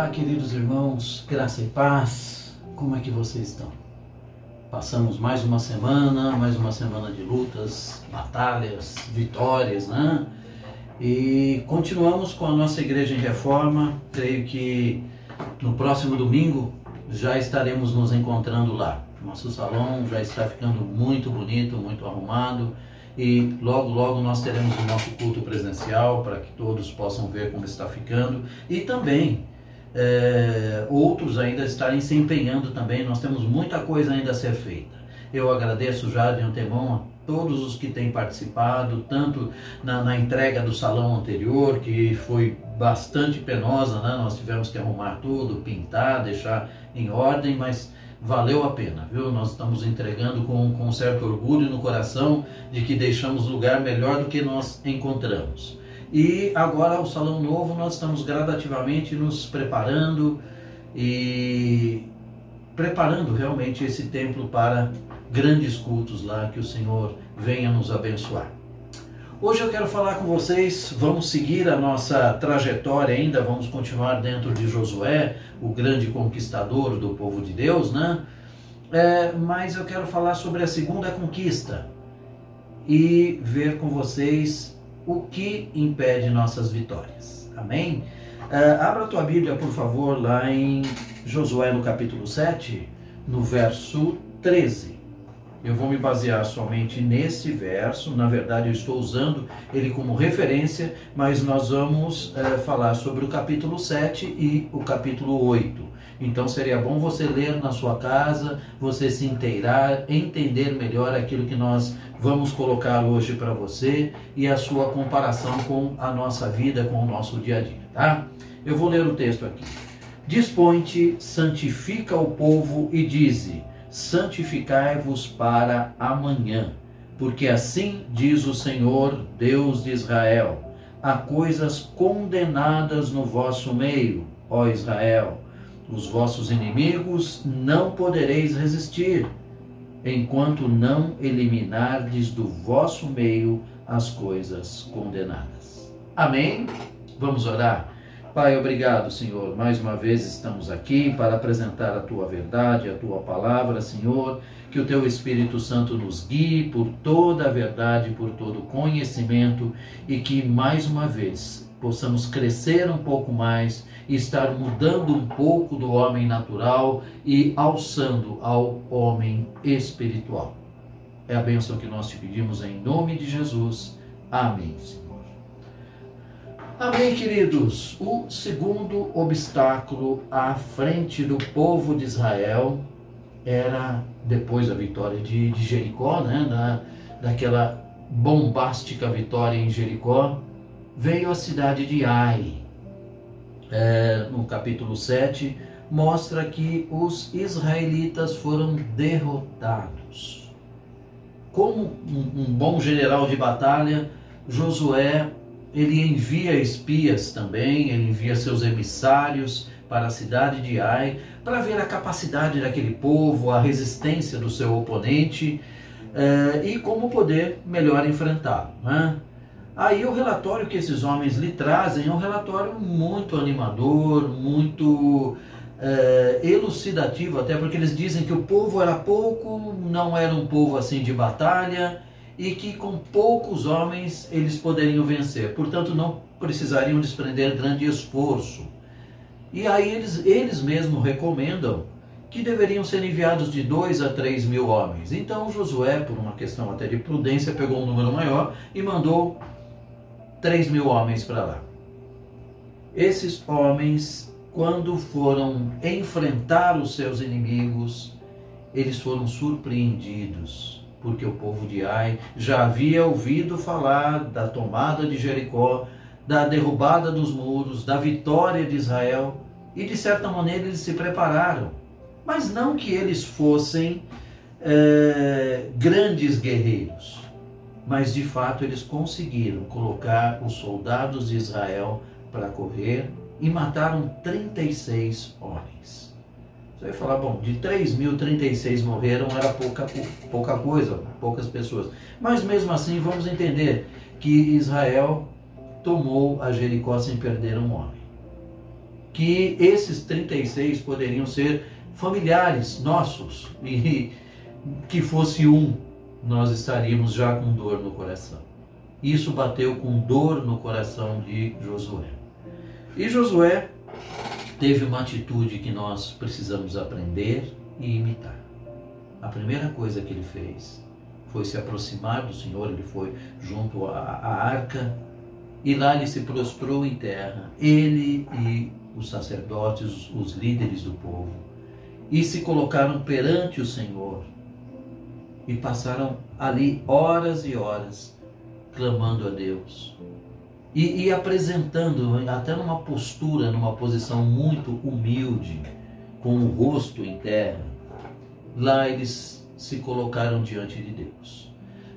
Olá, queridos irmãos, graça e paz, como é que vocês estão? Passamos mais uma semana, mais uma semana de lutas, batalhas, vitórias, né? E continuamos com a nossa igreja em reforma. Creio que no próximo domingo já estaremos nos encontrando lá. Nosso salão já está ficando muito bonito, muito arrumado e logo logo nós teremos o nosso culto presencial para que todos possam ver como está ficando e também é, outros ainda estarem se empenhando também. Nós temos muita coisa ainda a ser feita. Eu agradeço já de antemão a todos os que têm participado, tanto na, na entrega do salão anterior, que foi bastante penosa, né? nós tivemos que arrumar tudo, pintar, deixar em ordem, mas valeu a pena, viu? Nós estamos entregando com, com um certo orgulho no coração de que deixamos lugar melhor do que nós encontramos. E agora o Salão Novo nós estamos gradativamente nos preparando e preparando realmente esse templo para grandes cultos lá, que o Senhor venha nos abençoar. Hoje eu quero falar com vocês, vamos seguir a nossa trajetória ainda, vamos continuar dentro de Josué, o grande conquistador do povo de Deus, né? É, mas eu quero falar sobre a segunda conquista e ver com vocês o que impede nossas vitórias. Amém? Uh, abra a tua Bíblia, por favor, lá em Josué no capítulo 7, no verso 13. Eu vou me basear somente nesse verso, na verdade eu estou usando ele como referência, mas nós vamos uh, falar sobre o capítulo 7 e o capítulo 8. Então seria bom você ler na sua casa, você se inteirar, entender melhor aquilo que nós vamos colocar hoje para você e a sua comparação com a nossa vida, com o nosso dia a dia, tá? Eu vou ler o texto aqui. Dispõe-te, santifica o povo e dize: santificai-vos para amanhã, porque assim diz o Senhor, Deus de Israel: há coisas condenadas no vosso meio, ó Israel os vossos inimigos não podereis resistir, enquanto não eliminardes do vosso meio as coisas condenadas. Amém? Vamos orar. Pai, obrigado, Senhor. Mais uma vez estamos aqui para apresentar a tua verdade, a tua palavra, Senhor. Que o teu Espírito Santo nos guie por toda a verdade, por todo o conhecimento e que mais uma vez possamos crescer um pouco mais estar mudando um pouco do homem natural e alçando ao homem espiritual. É a bênção que nós te pedimos em nome de Jesus. Amém, Senhor. Amém, queridos. O segundo obstáculo à frente do povo de Israel era, depois da vitória de, de Jericó, né, da, daquela bombástica vitória em Jericó, veio a cidade de Ai é, no capítulo 7, mostra que os israelitas foram derrotados. Como um, um bom general de batalha, Josué ele envia espias também, ele envia seus emissários para a cidade de Ai para ver a capacidade daquele povo, a resistência do seu oponente eh, e como poder melhor enfrentá-lo. Né? Aí o relatório que esses homens lhe trazem é um relatório muito animador, muito é, elucidativo, até porque eles dizem que o povo era pouco, não era um povo assim de batalha e que com poucos homens eles poderiam vencer, portanto não precisariam desprender grande esforço. E aí eles, eles mesmos recomendam que deveriam ser enviados de dois a três mil homens. Então Josué, por uma questão até de prudência, pegou um número maior e mandou 3 mil homens para lá. Esses homens, quando foram enfrentar os seus inimigos, eles foram surpreendidos, porque o povo de Ai já havia ouvido falar da tomada de Jericó, da derrubada dos muros, da vitória de Israel, e de certa maneira eles se prepararam. Mas não que eles fossem é, grandes guerreiros mas de fato eles conseguiram colocar os soldados de Israel para correr e mataram 36 homens. Você vai falar, bom, de 3 mil, 36 morreram, era pouca, pouca coisa, poucas pessoas. Mas mesmo assim, vamos entender que Israel tomou a Jericó sem perder um homem. que esses 36 poderiam ser familiares nossos e que fosse um, nós estaríamos já com dor no coração. Isso bateu com dor no coração de Josué. E Josué teve uma atitude que nós precisamos aprender e imitar. A primeira coisa que ele fez foi se aproximar do Senhor, ele foi junto à, à arca e lá ele se prostrou em terra, ele e os sacerdotes, os líderes do povo, e se colocaram perante o Senhor e passaram ali horas e horas clamando a Deus e, e apresentando, até numa postura, numa posição muito humilde, com o rosto em terra, lá eles se colocaram diante de Deus.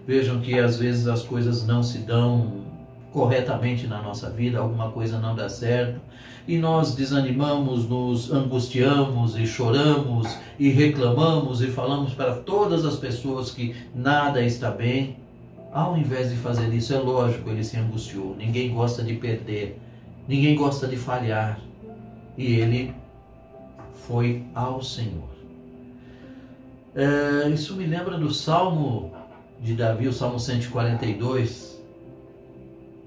Vejam que às vezes as coisas não se dão corretamente na nossa vida, alguma coisa não dá certo, e nós desanimamos, nos angustiamos e choramos e reclamamos e falamos para todas as pessoas que nada está bem. Ao invés de fazer isso, é lógico, ele se angustiou. Ninguém gosta de perder, ninguém gosta de falhar. E ele foi ao Senhor. É, isso me lembra do Salmo de Davi, o Salmo 142,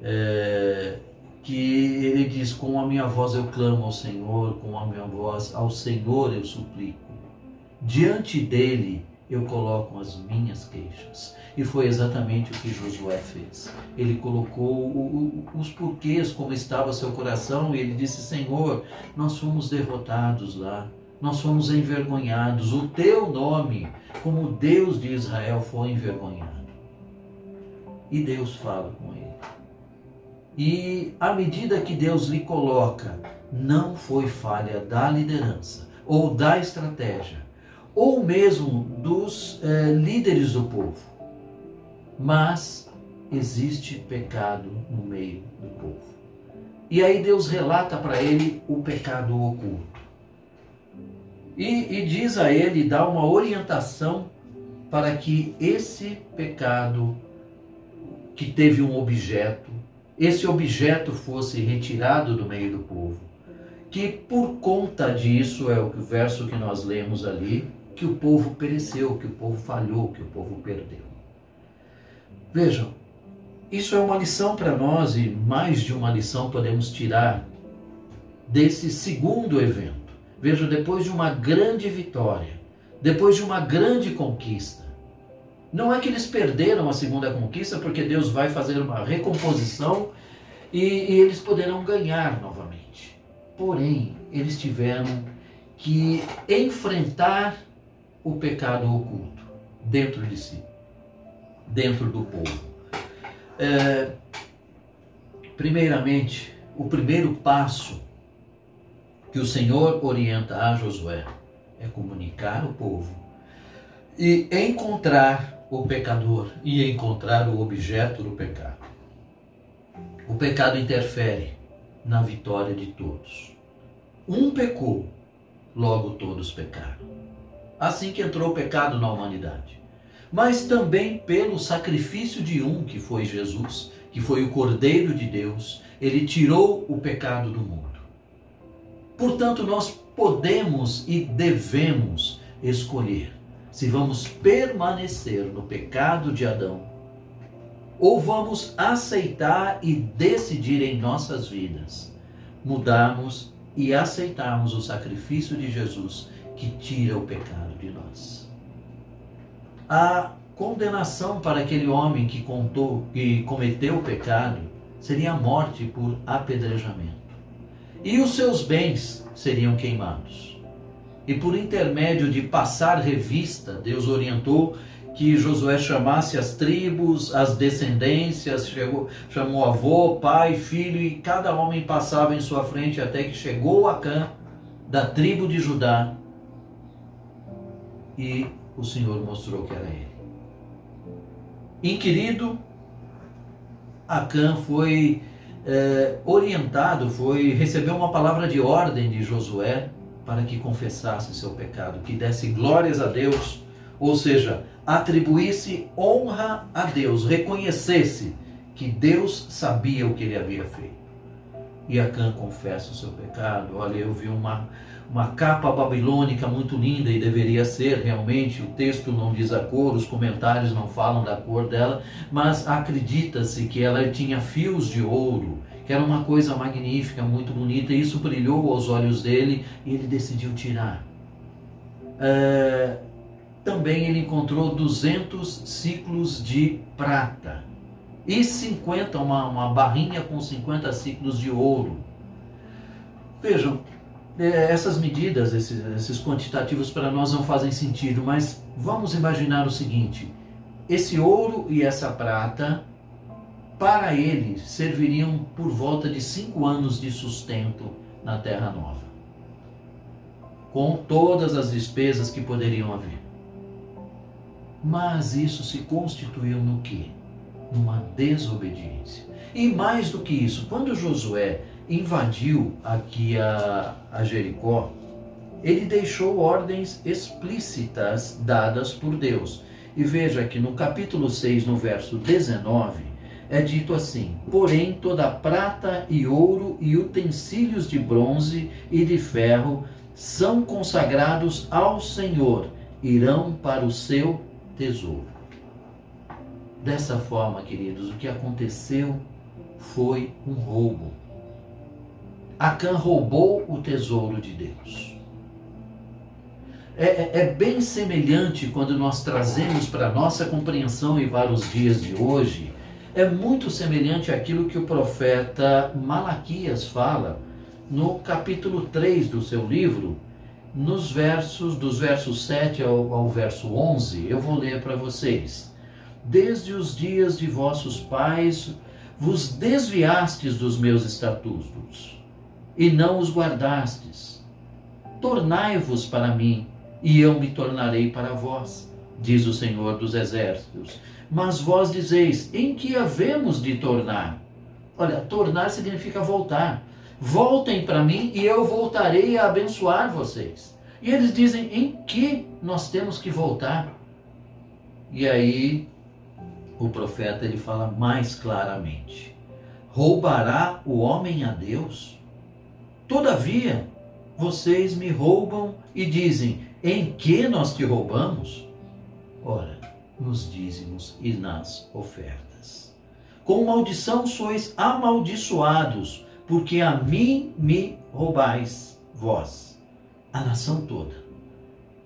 é, que ele diz: Com a minha voz eu clamo ao Senhor, com a minha voz ao Senhor eu suplico. Diante dele eu coloco as minhas queixas. E foi exatamente o que Josué fez. Ele colocou os porquês, como estava seu coração, e ele disse: Senhor, nós fomos derrotados lá, nós fomos envergonhados. O teu nome, como Deus de Israel, foi envergonhado. E Deus fala com ele. E à medida que Deus lhe coloca, não foi falha da liderança ou da estratégia, ou mesmo dos eh, líderes do povo, mas existe pecado no meio do povo. E aí Deus relata para ele o pecado oculto. E, e diz a ele, dá uma orientação para que esse pecado que teve um objeto, esse objeto fosse retirado do meio do povo. Que por conta disso, é o verso que nós lemos ali, que o povo pereceu, que o povo falhou, que o povo perdeu. Vejam, isso é uma lição para nós e mais de uma lição podemos tirar desse segundo evento. Vejam, depois de uma grande vitória, depois de uma grande conquista, não é que eles perderam a segunda conquista, porque Deus vai fazer uma recomposição e, e eles poderão ganhar novamente. Porém, eles tiveram que enfrentar o pecado oculto dentro de si, dentro do povo. É, primeiramente, o primeiro passo que o Senhor orienta a Josué é comunicar o povo e encontrar o pecador e encontrar o objeto do pecado. O pecado interfere na vitória de todos. Um pecou, logo todos pecaram. Assim que entrou o pecado na humanidade. Mas também pelo sacrifício de um, que foi Jesus, que foi o Cordeiro de Deus, ele tirou o pecado do mundo. Portanto, nós podemos e devemos escolher se vamos permanecer no pecado de Adão ou vamos aceitar e decidir em nossas vidas mudarmos e aceitarmos o sacrifício de Jesus que tira o pecado de nós. A condenação para aquele homem que contou que cometeu o pecado seria a morte por apedrejamento. E os seus bens seriam queimados. E por intermédio de passar revista, Deus orientou que Josué chamasse as tribos, as descendências, chegou, chamou avô, pai, filho, e cada homem passava em sua frente até que chegou Acã, da tribo de Judá, e o Senhor mostrou que era ele. Inquirido, Acã foi é, orientado, foi recebeu uma palavra de ordem de Josué para que confessasse seu pecado, que desse glórias a Deus, ou seja, atribuísse honra a Deus, reconhecesse que Deus sabia o que ele havia feito. E Acã confessa o seu pecado. Olha, eu vi uma, uma capa babilônica muito linda e deveria ser realmente. O texto não diz a cor, os comentários não falam da cor dela, mas acredita-se que ela tinha fios de ouro, que era uma coisa magnífica, muito bonita. E isso brilhou aos olhos dele e ele decidiu tirar. É, também ele encontrou 200 ciclos de prata e 50, uma, uma barrinha com 50 ciclos de ouro. Vejam, essas medidas, esses, esses quantitativos para nós não fazem sentido, mas vamos imaginar o seguinte: esse ouro e essa prata, para ele, serviriam por volta de cinco anos de sustento na Terra Nova, com todas as despesas que poderiam haver. Mas isso se constituiu no quê? Numa desobediência. E mais do que isso, quando Josué invadiu aqui a, a Jericó, ele deixou ordens explícitas dadas por Deus. E veja que no capítulo 6, no verso 19, é dito assim: Porém, toda prata e ouro e utensílios de bronze e de ferro são consagrados ao Senhor, irão para o seu tesouro. Dessa forma, queridos, o que aconteceu foi um roubo. Acã roubou o tesouro de Deus. É, é, é, bem semelhante quando nós trazemos para nossa compreensão e para os dias de hoje, é muito semelhante àquilo que o profeta Malaquias fala no capítulo 3 do seu livro, nos versos, dos versos 7 ao, ao verso 11, eu vou ler para vocês. Desde os dias de vossos pais vos desviastes dos meus estatutos e não os guardastes. Tornai-vos para mim, e eu me tornarei para vós, diz o Senhor dos Exércitos. Mas vós dizeis: em que havemos de tornar? Olha, tornar significa voltar. Voltem para mim e eu voltarei a abençoar vocês. E eles dizem: em que nós temos que voltar? E aí o profeta ele fala mais claramente: roubará o homem a Deus? Todavia, vocês me roubam e dizem: Em que nós te roubamos? Ora, nos dízimos e nas ofertas. Com maldição sois amaldiçoados, porque a mim me roubais, vós, a nação toda.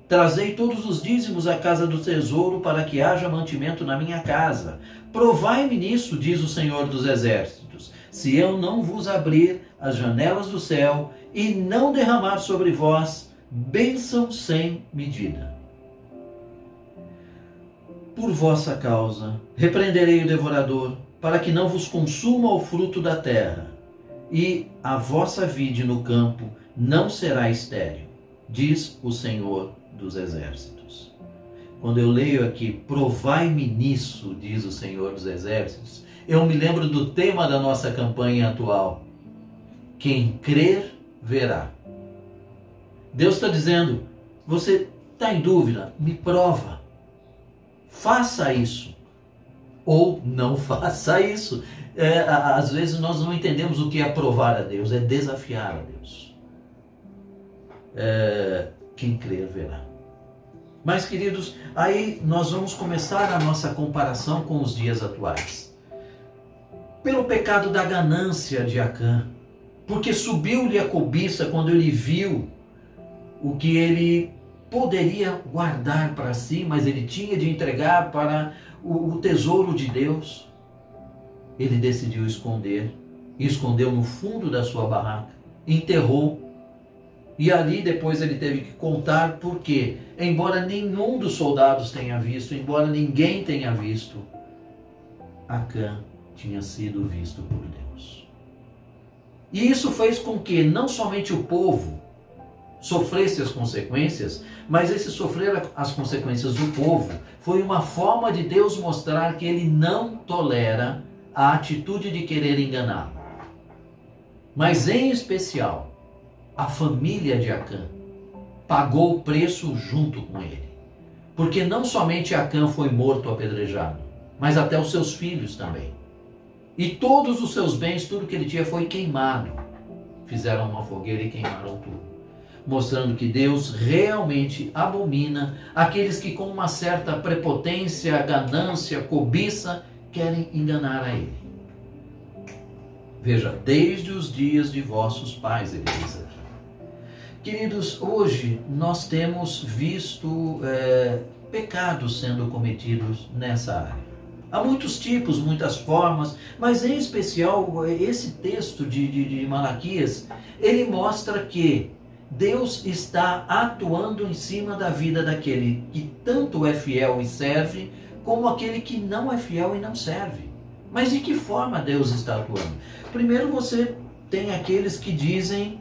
Trazei todos os dízimos à casa do tesouro, para que haja mantimento na minha casa. Provai-me nisso, diz o Senhor dos Exércitos, se eu não vos abrir as janelas do céu e não derramar sobre vós bênção sem medida. Por vossa causa, repreenderei o devorador, para que não vos consuma o fruto da terra, e a vossa vide no campo não será estéril, diz o Senhor dos Exércitos. Quando eu leio aqui, provai-me nisso, diz o Senhor dos Exércitos, eu me lembro do tema da nossa campanha atual, quem crer, verá. Deus está dizendo: você está em dúvida? Me prova. Faça isso. Ou não faça isso. É, às vezes nós não entendemos o que é provar a Deus, é desafiar a Deus. É, quem crer, verá. Mas, queridos, aí nós vamos começar a nossa comparação com os dias atuais. Pelo pecado da ganância de Acã, porque subiu-lhe a cobiça quando ele viu o que ele poderia guardar para si, mas ele tinha de entregar para o, tesouro de Deus. Ele decidiu esconder, escondeu no fundo da sua barraca, enterrou. E ali depois ele teve que contar porque, embora nenhum dos soldados tenha visto, embora ninguém tenha visto, Acã tinha sido visto por Deus. E isso fez com que não somente o povo sofresse as consequências, mas esse sofrer as consequências do povo foi uma forma de Deus mostrar que ele não tolera a atitude de querer enganá-lo. Mas em especial, a família de Acã pagou o preço junto com ele. Porque não somente Acã foi morto apedrejado, mas até os seus filhos também. E todos os seus bens, tudo que ele tinha foi queimado. fizeram uma fogueira e queimaram tudo. Mostrando que Deus realmente abomina aqueles que, com uma certa prepotência, ganância, cobiça, querem enganar a Ele. Veja, desde os dias de vossos pais, ele diz aqui. Queridos, hoje nós temos visto é, pecados sendo cometidos nessa área. Há muitos tipos, muitas formas, mas em especial esse texto de, de, de Malaquias, ele mostra que Deus está atuando em cima da vida daquele que tanto é fiel e serve, como aquele que não é fiel e não serve. Mas de que forma Deus está atuando? Primeiro você tem aqueles que dizem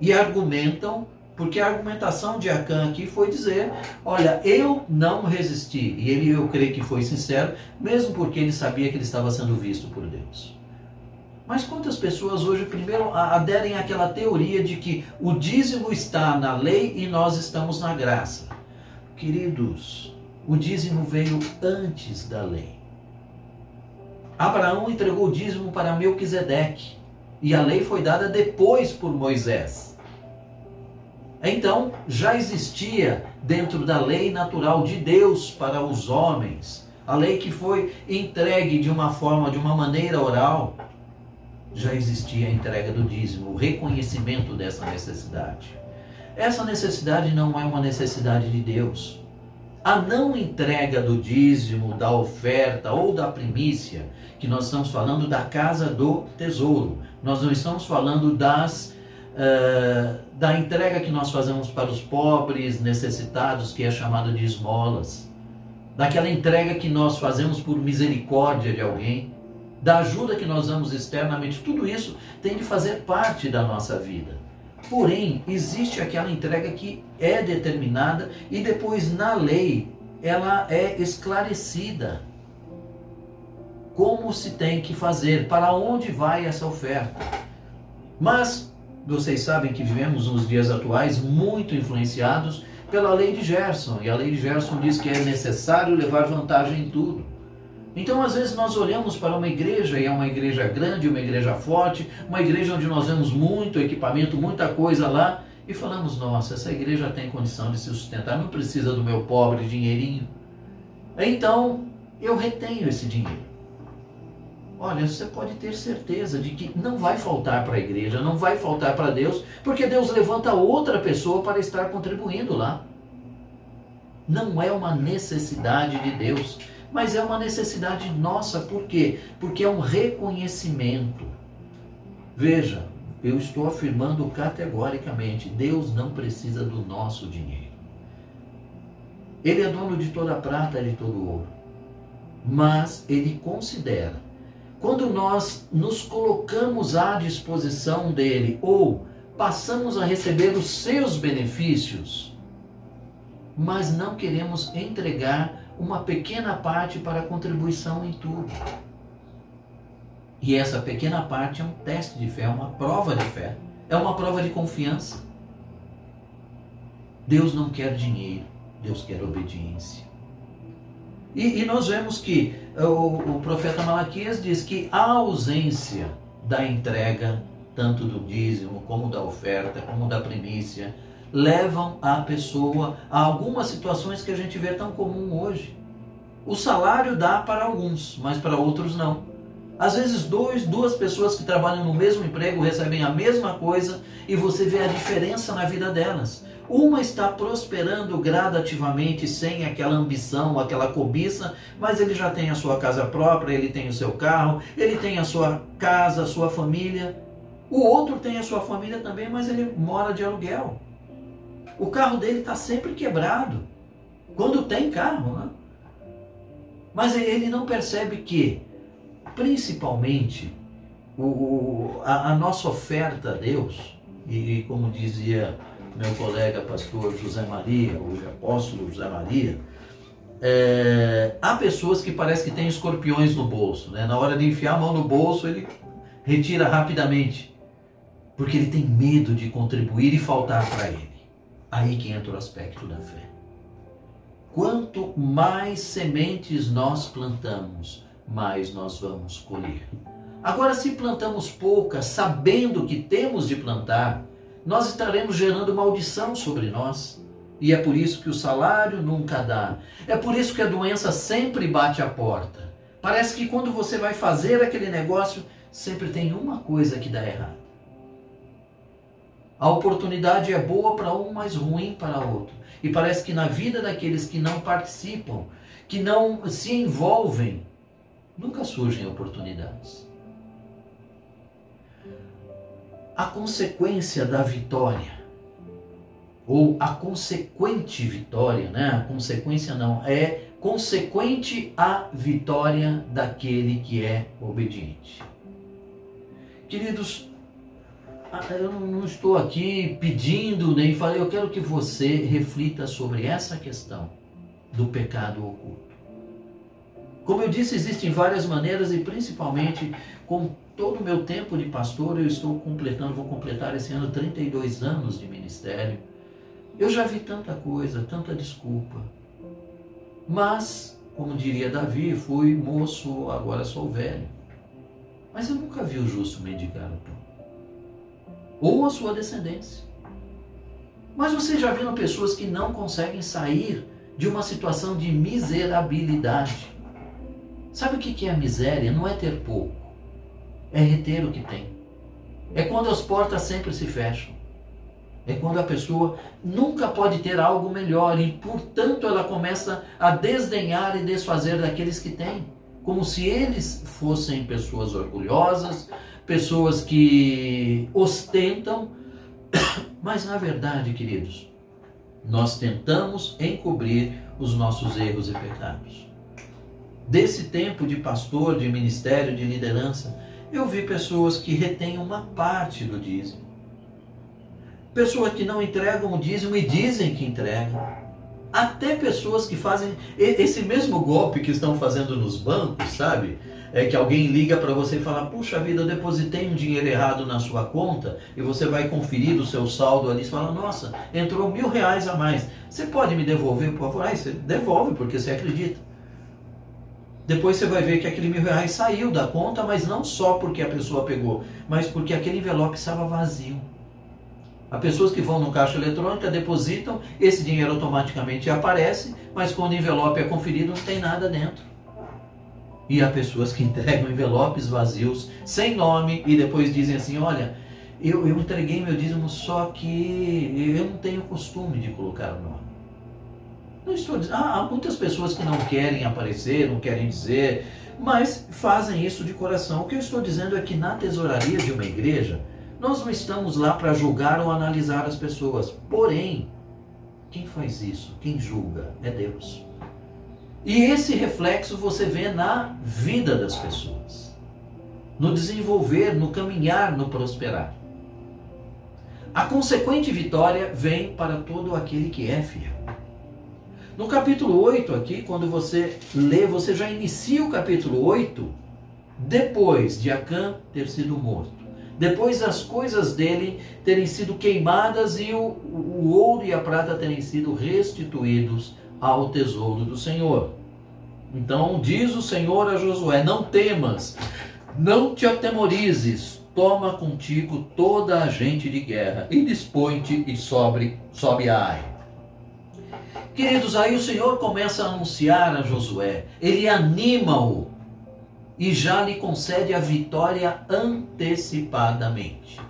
e argumentam porque a argumentação de Acã aqui foi dizer: olha, eu não resisti. E ele, eu creio que foi sincero, mesmo porque ele sabia que ele estava sendo visto por Deus. Mas quantas pessoas hoje, primeiro, aderem àquela teoria de que o dízimo está na lei e nós estamos na graça? Queridos, o dízimo veio antes da lei. Abraão entregou o dízimo para Melquisedeque e a lei foi dada depois por Moisés. Então, já existia dentro da lei natural de Deus para os homens, a lei que foi entregue de uma forma, de uma maneira oral, já existia a entrega do dízimo, o reconhecimento dessa necessidade. Essa necessidade não é uma necessidade de Deus. A não entrega do dízimo, da oferta ou da primícia, que nós estamos falando da casa do tesouro, nós não estamos falando das uh, da entrega que nós fazemos para os pobres, necessitados, que é chamada de esmolas, daquela entrega que nós fazemos por misericórdia de alguém, da ajuda que nós damos externamente, tudo isso tem de fazer parte da nossa vida. Porém, existe aquela entrega que é determinada e depois na lei ela é esclarecida. Como se tem que fazer, para onde vai essa oferta. Mas vocês sabem que vivemos nos dias atuais muito influenciados pela lei de Gerson. E a lei de Gerson diz que é necessário levar vantagem em tudo. Então, às vezes, nós olhamos para uma igreja, e é uma igreja grande, uma igreja forte, uma igreja onde nós vemos muito equipamento, muita coisa lá, e falamos: nossa, essa igreja tem condição de se sustentar, não precisa do meu pobre dinheirinho. Então, eu retenho esse dinheiro. Olha, você pode ter certeza de que não vai faltar para a igreja, não vai faltar para Deus, porque Deus levanta outra pessoa para estar contribuindo lá. Não é uma necessidade de Deus, mas é uma necessidade nossa. Por quê? Porque é um reconhecimento. Veja, eu estou afirmando categoricamente: Deus não precisa do nosso dinheiro. Ele é dono de toda a prata e de todo o ouro. Mas ele considera quando nós nos colocamos à disposição dele ou passamos a receber os seus benefícios, mas não queremos entregar uma pequena parte para contribuição em tudo. E essa pequena parte é um teste de fé, é uma prova de fé, é uma prova de confiança. Deus não quer dinheiro, Deus quer obediência. E, e nós vemos que o, o profeta Malaquias diz que a ausência da entrega, tanto do dízimo, como da oferta, como da primícia, levam a pessoa a algumas situações que a gente vê tão comum hoje. O salário dá para alguns, mas para outros não. Às vezes dois, duas pessoas que trabalham no mesmo emprego recebem a mesma coisa e você vê a diferença na vida delas. Uma está prosperando gradativamente, sem aquela ambição, aquela cobiça, mas ele já tem a sua casa própria, ele tem o seu carro, ele tem a sua casa, a sua família. O outro tem a sua família também, mas ele mora de aluguel. O carro dele está sempre quebrado. Quando tem carro, né? Mas ele não percebe que, principalmente, o, a, a nossa oferta a Deus, e como dizia meu colega pastor José Maria, hoje apóstolo José Maria, é, há pessoas que parece que têm escorpiões no bolso. Né? Na hora de enfiar a mão no bolso, ele retira rapidamente, porque ele tem medo de contribuir e faltar para ele. Aí que entra o aspecto da fé. Quanto mais sementes nós plantamos, mais nós vamos colher. Agora, se plantamos poucas, sabendo que temos de plantar, nós estaremos gerando maldição sobre nós. E é por isso que o salário nunca dá. É por isso que a doença sempre bate à porta. Parece que quando você vai fazer aquele negócio, sempre tem uma coisa que dá errado. A oportunidade é boa para um, mas ruim para outro. E parece que na vida daqueles que não participam, que não se envolvem, nunca surgem oportunidades. A consequência da vitória, ou a consequente vitória, né? A consequência não, é consequente à vitória daquele que é obediente. Queridos, eu não estou aqui pedindo nem falei, eu quero que você reflita sobre essa questão do pecado oculto. Como eu disse, existem várias maneiras e principalmente com todo o meu tempo de pastor, eu estou completando, vou completar esse ano 32 anos de ministério. Eu já vi tanta coisa, tanta desculpa. Mas, como diria Davi, fui moço, agora sou velho. Mas eu nunca vi o justo mendigar o pão ou a sua descendência. Mas você já viu pessoas que não conseguem sair de uma situação de miserabilidade? Sabe o que é miséria? Não é ter pouco, é reter o que tem. É quando as portas sempre se fecham. É quando a pessoa nunca pode ter algo melhor e, portanto, ela começa a desdenhar e desfazer daqueles que têm, como se eles fossem pessoas orgulhosas, pessoas que ostentam, mas na verdade, queridos, nós tentamos encobrir os nossos erros e pecados. Desse tempo de pastor, de ministério, de liderança, eu vi pessoas que retêm uma parte do dízimo. Pessoas que não entregam o dízimo e dizem que entregam. Até pessoas que fazem esse mesmo golpe que estão fazendo nos bancos, sabe? é que alguém liga para você e fala: Puxa vida, eu depositei um dinheiro errado na sua conta e você vai conferir o seu saldo ali e fala: Nossa, entrou mil reais a mais. Você pode me devolver, por favor? Aí você devolve porque você acredita. Depois você vai ver que aquele mil reais saiu da conta, mas não só porque a pessoa pegou, mas porque aquele envelope estava vazio. Há pessoas que vão no caixa eletrônica, depositam, esse dinheiro automaticamente aparece, mas quando o envelope é conferido, não tem nada dentro. E há pessoas que entregam envelopes vazios, sem nome, e depois dizem assim: olha, eu, eu entreguei meu dízimo, só que eu não tenho costume de colocar o nome. Não estou dizendo, há muitas pessoas que não querem aparecer, não querem dizer, mas fazem isso de coração. O que eu estou dizendo é que na tesouraria de uma igreja, nós não estamos lá para julgar ou analisar as pessoas. Porém, quem faz isso, quem julga, é Deus. E esse reflexo você vê na vida das pessoas, no desenvolver, no caminhar, no prosperar. A consequente vitória vem para todo aquele que é fiel. No capítulo 8 aqui, quando você lê, você já inicia o capítulo 8 depois de Acã ter sido morto. Depois as coisas dele terem sido queimadas e o, o ouro e a prata terem sido restituídos ao tesouro do Senhor. Então diz o Senhor a Josué: Não temas, não te atemorizes, toma contigo toda a gente de guerra e dispõe-te e sobre, sobe a Ai. Queridos, aí o Senhor começa a anunciar a Josué, ele anima-o e já lhe concede a vitória antecipadamente.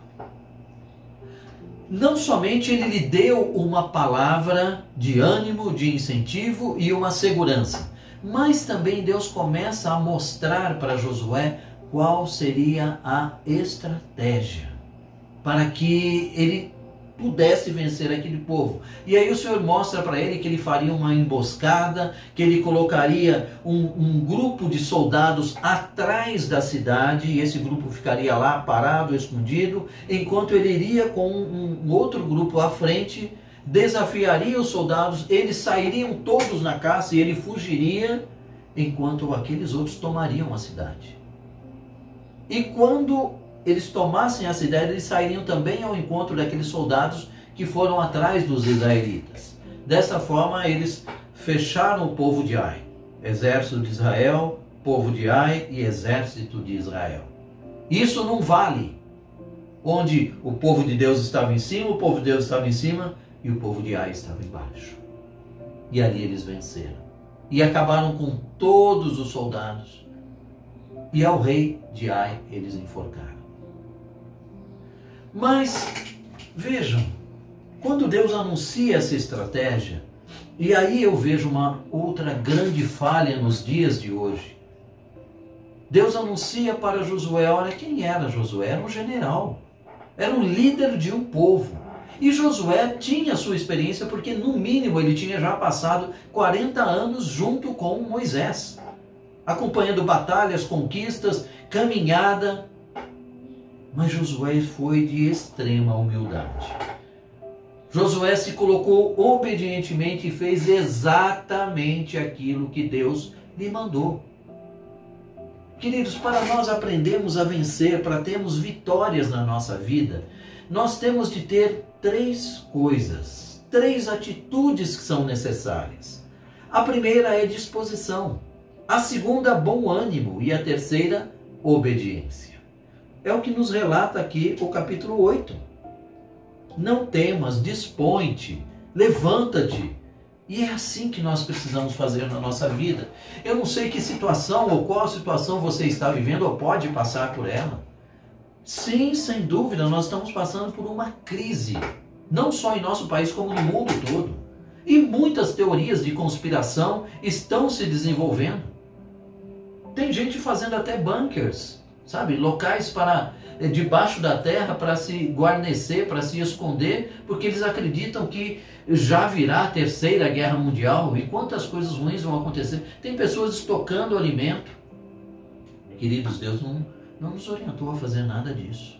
Não somente ele lhe deu uma palavra de ânimo, de incentivo e uma segurança, mas também Deus começa a mostrar para Josué qual seria a estratégia para que ele pudesse vencer aquele povo. E aí o Senhor mostra para ele que ele faria uma emboscada, que ele colocaria um, um, grupo de soldados atrás da cidade, e esse grupo ficaria lá parado, escondido, enquanto ele iria com um, um outro grupo à frente, desafiaria os soldados, eles sairiam todos na caça e ele fugiria, enquanto aqueles outros tomariam a cidade. E quando eles tomassem a cidade, eles sairiam também ao encontro daqueles soldados que foram atrás dos israelitas. Dessa forma, eles fecharam o povo de Ai, exército de Israel, povo de Ai e exército de Israel. Isso não vale. Onde o povo de Deus estava em cima, o povo de Deus estava em cima e o povo de Ai estava embaixo. E ali eles venceram. E acabaram com todos os soldados. E ao rei de Ai eles enforcaram. Mas, vejam, quando Deus anuncia essa estratégia, e aí eu vejo uma outra grande falha nos dias de hoje. Deus anuncia para Josué, olha quem era Josué? Era um general, era um líder de um povo. E Josué tinha sua experiência porque, no mínimo, ele tinha já passado 40 anos junto com Moisés, acompanhando batalhas, conquistas, caminhada. Mas Josué foi de extrema humildade. Josué se colocou obedientemente e fez exatamente aquilo que Deus lhe mandou. Queridos, para nós aprendermos a vencer, para termos vitórias na nossa vida, nós temos de ter três coisas, três atitudes que são necessárias. A primeira é disposição, a segunda, bom ânimo e a terceira, obediência. É o que nos relata aqui o capítulo 8. Não temas, dispõe-te, levanta-te. E é assim que nós precisamos fazer na nossa vida. Eu não sei que situação ou qual situação você está vivendo ou pode passar por ela. Sim, sem dúvida, nós estamos passando por uma crise, não só em nosso país, como no mundo todo. E muitas teorias de conspiração estão se desenvolvendo. Tem gente fazendo até bunkers, sabe? Locais para eh, debaixo da terra para se guarnecer, para se esconder, porque eles acreditam que já virá a terceira guerra mundial e quantas coisas ruins vão acontecer. Tem pessoas estocando alimento. Queridos, Deus não não nos orientou a fazer nada disso.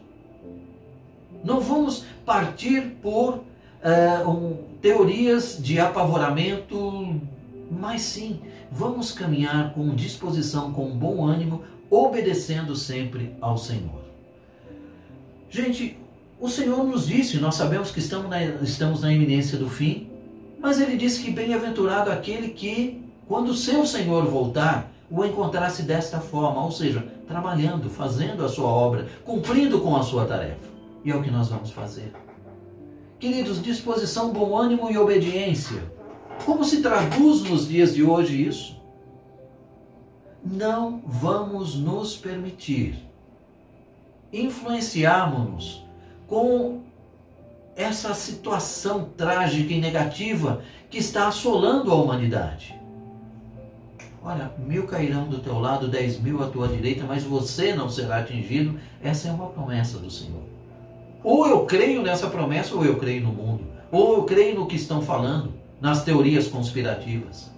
Não vamos partir por uh, um, teorias de apavoramento, mas sim, vamos caminhar com disposição, com bom ânimo, obedecendo sempre ao Senhor. Gente, o Senhor nos disse, nós sabemos que estamos na, estamos na iminência do fim, mas ele disse que bem-aventurado aquele que, quando o seu Senhor voltar, o encontrasse desta forma, ou seja, trabalhando, fazendo a sua obra, cumprindo com a sua tarefa. E é o que nós vamos fazer. Queridos, disposição, bom ânimo e obediência. Como se traduz nos dias de hoje isso? Não vamos nos permitir influenciarmos-nos com essa situação trágica e negativa que está assolando a humanidade. Olha, mil cairão do teu lado, dez mil à tua direita, mas você não será atingido. Essa é uma promessa do Senhor. Ou eu creio nessa promessa, ou eu creio no mundo. Ou eu creio no que estão falando, nas teorias conspirativas.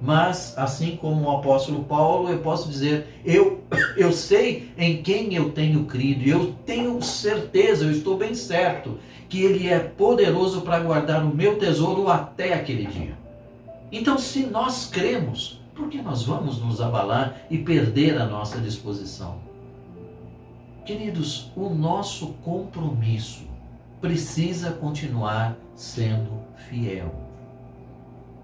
Mas, assim como o apóstolo Paulo, eu posso dizer: eu, eu sei em quem eu tenho crido, eu tenho certeza, eu estou bem certo, que Ele é poderoso para guardar o meu tesouro até aquele dia. Então, se nós cremos, porque nós vamos nos abalar e perder a nossa disposição. Queridos, o nosso compromisso precisa continuar sendo fiel.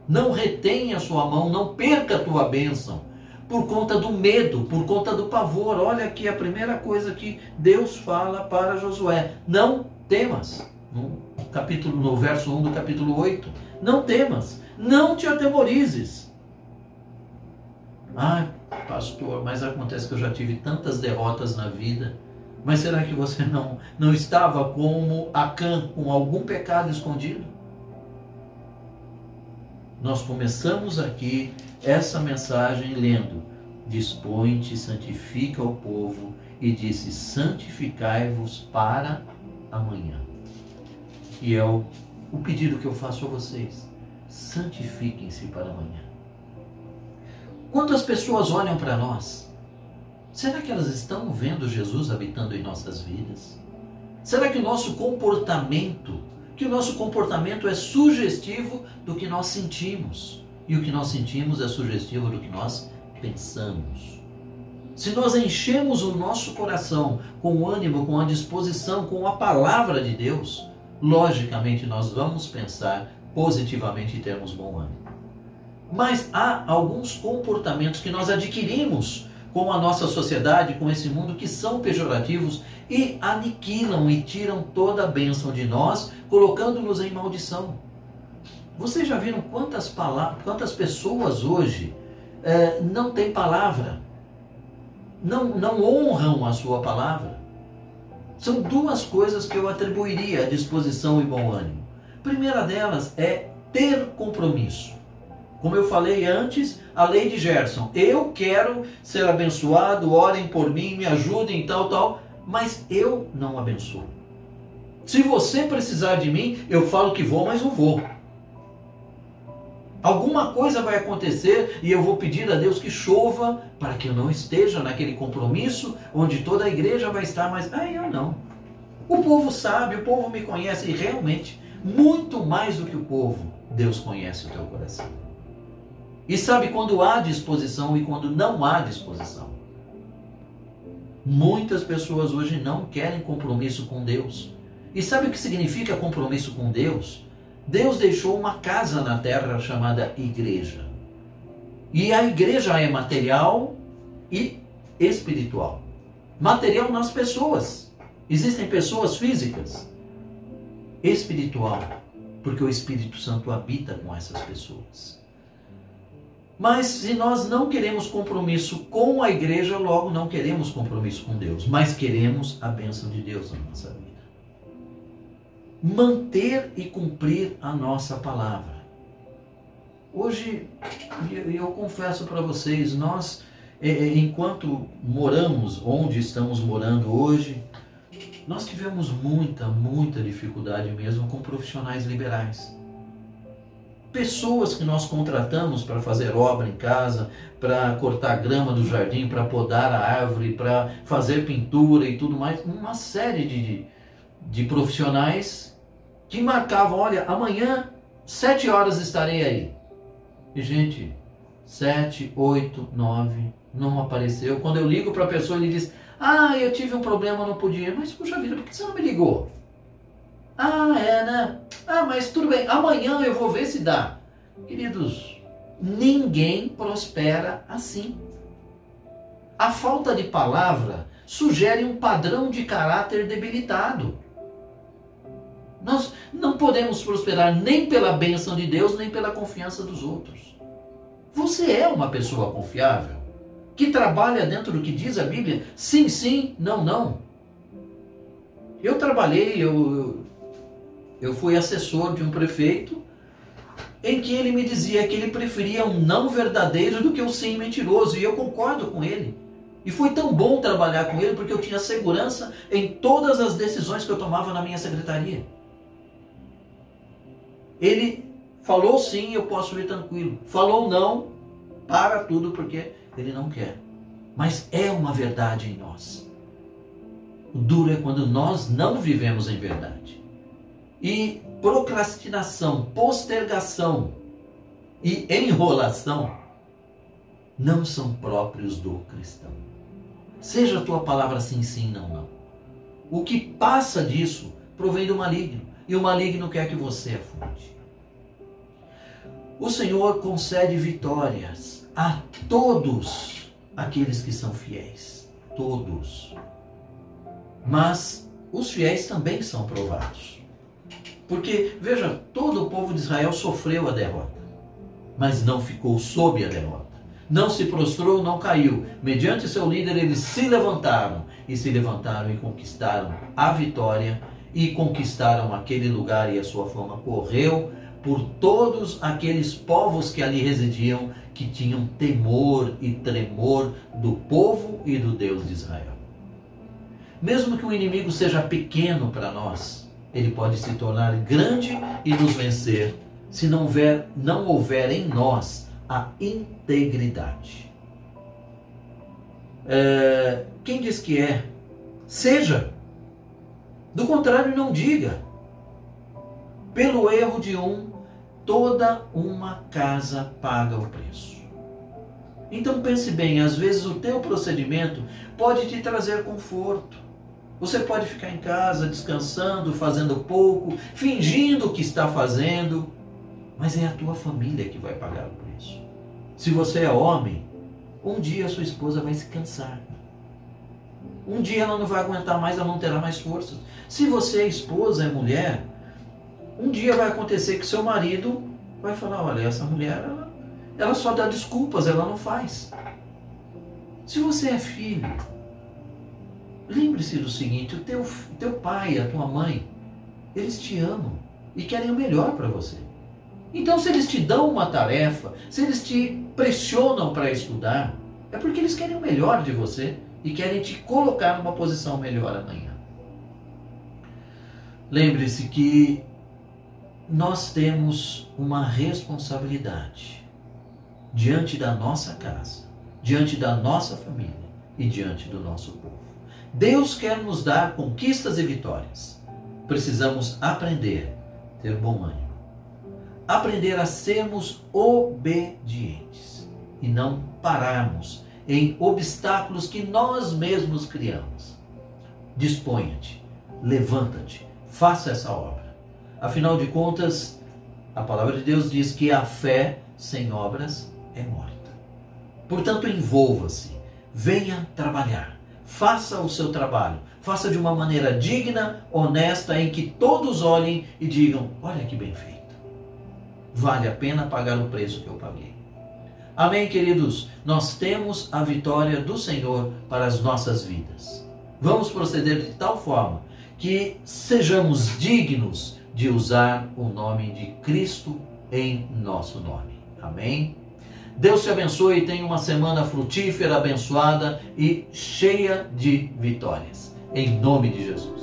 Não retenha a sua mão, não perca a tua bênção por conta do medo, por conta do pavor. Olha aqui a primeira coisa que Deus fala para Josué: não temas. No capítulo no verso 1 do capítulo 8, não temas, não te atemorizes ah, pastor, mas acontece que eu já tive tantas derrotas na vida. Mas será que você não, não estava como Acã, com algum pecado escondido? Nós começamos aqui essa mensagem lendo: Dispõe-te, santifica o povo, e disse: Santificai-vos para amanhã. E é o, o pedido que eu faço a vocês: santifiquem-se para amanhã. Quando as pessoas olham para nós, será que elas estão vendo Jesus habitando em nossas vidas? Será que o nosso comportamento, que o nosso comportamento é sugestivo do que nós sentimos? E o que nós sentimos é sugestivo do que nós pensamos. Se nós enchemos o nosso coração com o ânimo, com a disposição, com a palavra de Deus, logicamente nós vamos pensar positivamente e termos bom ânimo. Mas há alguns comportamentos que nós adquirimos com a nossa sociedade, com esse mundo, que são pejorativos e aniquilam e tiram toda a bênção de nós, colocando-nos em maldição. Vocês já viram quantas, palavras, quantas pessoas hoje é, não têm palavra, não, não honram a sua palavra? São duas coisas que eu atribuiria à disposição e bom ânimo. A primeira delas é ter compromisso. Como eu falei antes, a lei de Gerson. Eu quero ser abençoado, orem por mim, me ajudem, tal, tal, mas eu não abençoo. Se você precisar de mim, eu falo que vou, mas não vou. Alguma coisa vai acontecer e eu vou pedir a Deus que chova para que eu não esteja naquele compromisso onde toda a igreja vai estar, mas aí eu não. O povo sabe, o povo me conhece e realmente, muito mais do que o povo, Deus conhece o teu coração. E sabe quando há disposição e quando não há disposição. Muitas pessoas hoje não querem compromisso com Deus. E sabe o que significa compromisso com Deus? Deus deixou uma casa na terra chamada igreja. E a igreja é material e espiritual. Material nas pessoas. Existem pessoas físicas. Espiritual, porque o Espírito Santo habita com essas pessoas. Mas se nós não queremos compromisso com a igreja, logo não queremos compromisso com Deus, mas queremos a bênção de Deus na nossa vida. Manter e cumprir a nossa palavra. Hoje, eu confesso para vocês, nós, é, é, enquanto moramos onde estamos morando hoje, nós tivemos muita, muita dificuldade mesmo com profissionais liberais pessoas que nós contratamos para fazer obra em casa, para cortar grama do jardim, para podar a árvore, para fazer pintura e tudo mais, uma série de, de profissionais que marcavam, olha, amanhã, sete horas estarei aí. E gente, sete, oito, nove, não apareceu. Quando eu ligo para a pessoa, ele diz, ah, eu tive um problema, não podia. Mas, puxa vida, por que você não me ligou? Ah, é, né? Mas tudo bem, amanhã eu vou ver se dá. Queridos, ninguém prospera assim. A falta de palavra sugere um padrão de caráter debilitado. Nós não podemos prosperar nem pela bênção de Deus, nem pela confiança dos outros. Você é uma pessoa confiável? Que trabalha dentro do que diz a Bíblia? Sim, sim, não, não. Eu trabalhei, eu, eu fui assessor de um prefeito em que ele me dizia que ele preferia um não verdadeiro do que um sim mentiroso, e eu concordo com ele. E foi tão bom trabalhar com ele porque eu tinha segurança em todas as decisões que eu tomava na minha secretaria. Ele falou sim, eu posso ir tranquilo. Falou não, para tudo porque ele não quer. Mas é uma verdade em nós. O duro é quando nós não vivemos em verdade. E procrastinação, postergação e enrolação não são próprios do cristão. Seja a tua palavra sim, sim, não, não. O que passa disso provém do maligno, e o maligno quer que você afunde. O Senhor concede vitórias a todos aqueles que são fiéis, todos. Mas os fiéis também são provados. Porque, veja, todo o povo de Israel sofreu a derrota, mas não ficou sob a derrota. Não se prostrou, não caiu. Mediante seu líder, eles se levantaram e se levantaram e conquistaram a vitória e conquistaram aquele lugar e a sua fama correu por todos aqueles povos que ali residiam, que tinham temor e tremor do povo e do Deus de Israel. Mesmo que o inimigo seja pequeno para nós, ele pode se tornar grande e nos vencer se não houver, não houver em nós a integridade. É, quem diz que é, seja. Do contrário, não diga. Pelo erro de um, toda uma casa paga o preço. Então pense bem, às vezes o teu procedimento pode te trazer conforto você pode ficar em casa descansando, fazendo pouco, fingindo que está fazendo, mas é a tua família que vai pagar o preço. Se você é homem um dia a sua esposa vai se cansar. Um dia ela não vai aguentar mais, ela não terá mais forças. Se você é esposa, é mulher, um dia vai acontecer que seu marido vai falar: olha, essa mulher, ela, ela só dá desculpas, ela não faz. Se você é filho, lembre-se do seguinte: o teu, teu pai, a tua mãe, eles te amam e querem o melhor para você. Então, se eles te dão uma tarefa, se eles te pressionam para estudar, é porque eles querem o melhor de você e querem te colocar numa posição melhor amanhã. Lembre-se que nós temos uma responsabilidade diante da nossa casa, diante da nossa família e diante do nosso povo. Deus quer nos dar conquistas e vitórias. Precisamos aprender, ter bom ânimo, aprender a sermos obedientes e não pararmos em obstáculos que nós mesmos criamos. Disponha-te, levanta-te, faça essa obra. Afinal de contas, a palavra de Deus diz que a fé sem obras é morta. Portanto, envolva-se, venha trabalhar, faça o seu trabalho, faça de uma maneira digna, honesta, em que todos olhem e digam: olha que bem feito. Vale a pena pagar o preço que eu paguei. Amém, queridos? Nós temos a vitória do Senhor para as nossas vidas. Vamos proceder de tal forma que sejamos dignos de usar o nome de Cristo em nosso nome. Amém? Deus te abençoe e tenha uma semana frutífera, abençoada e cheia de vitórias. Em nome de Jesus.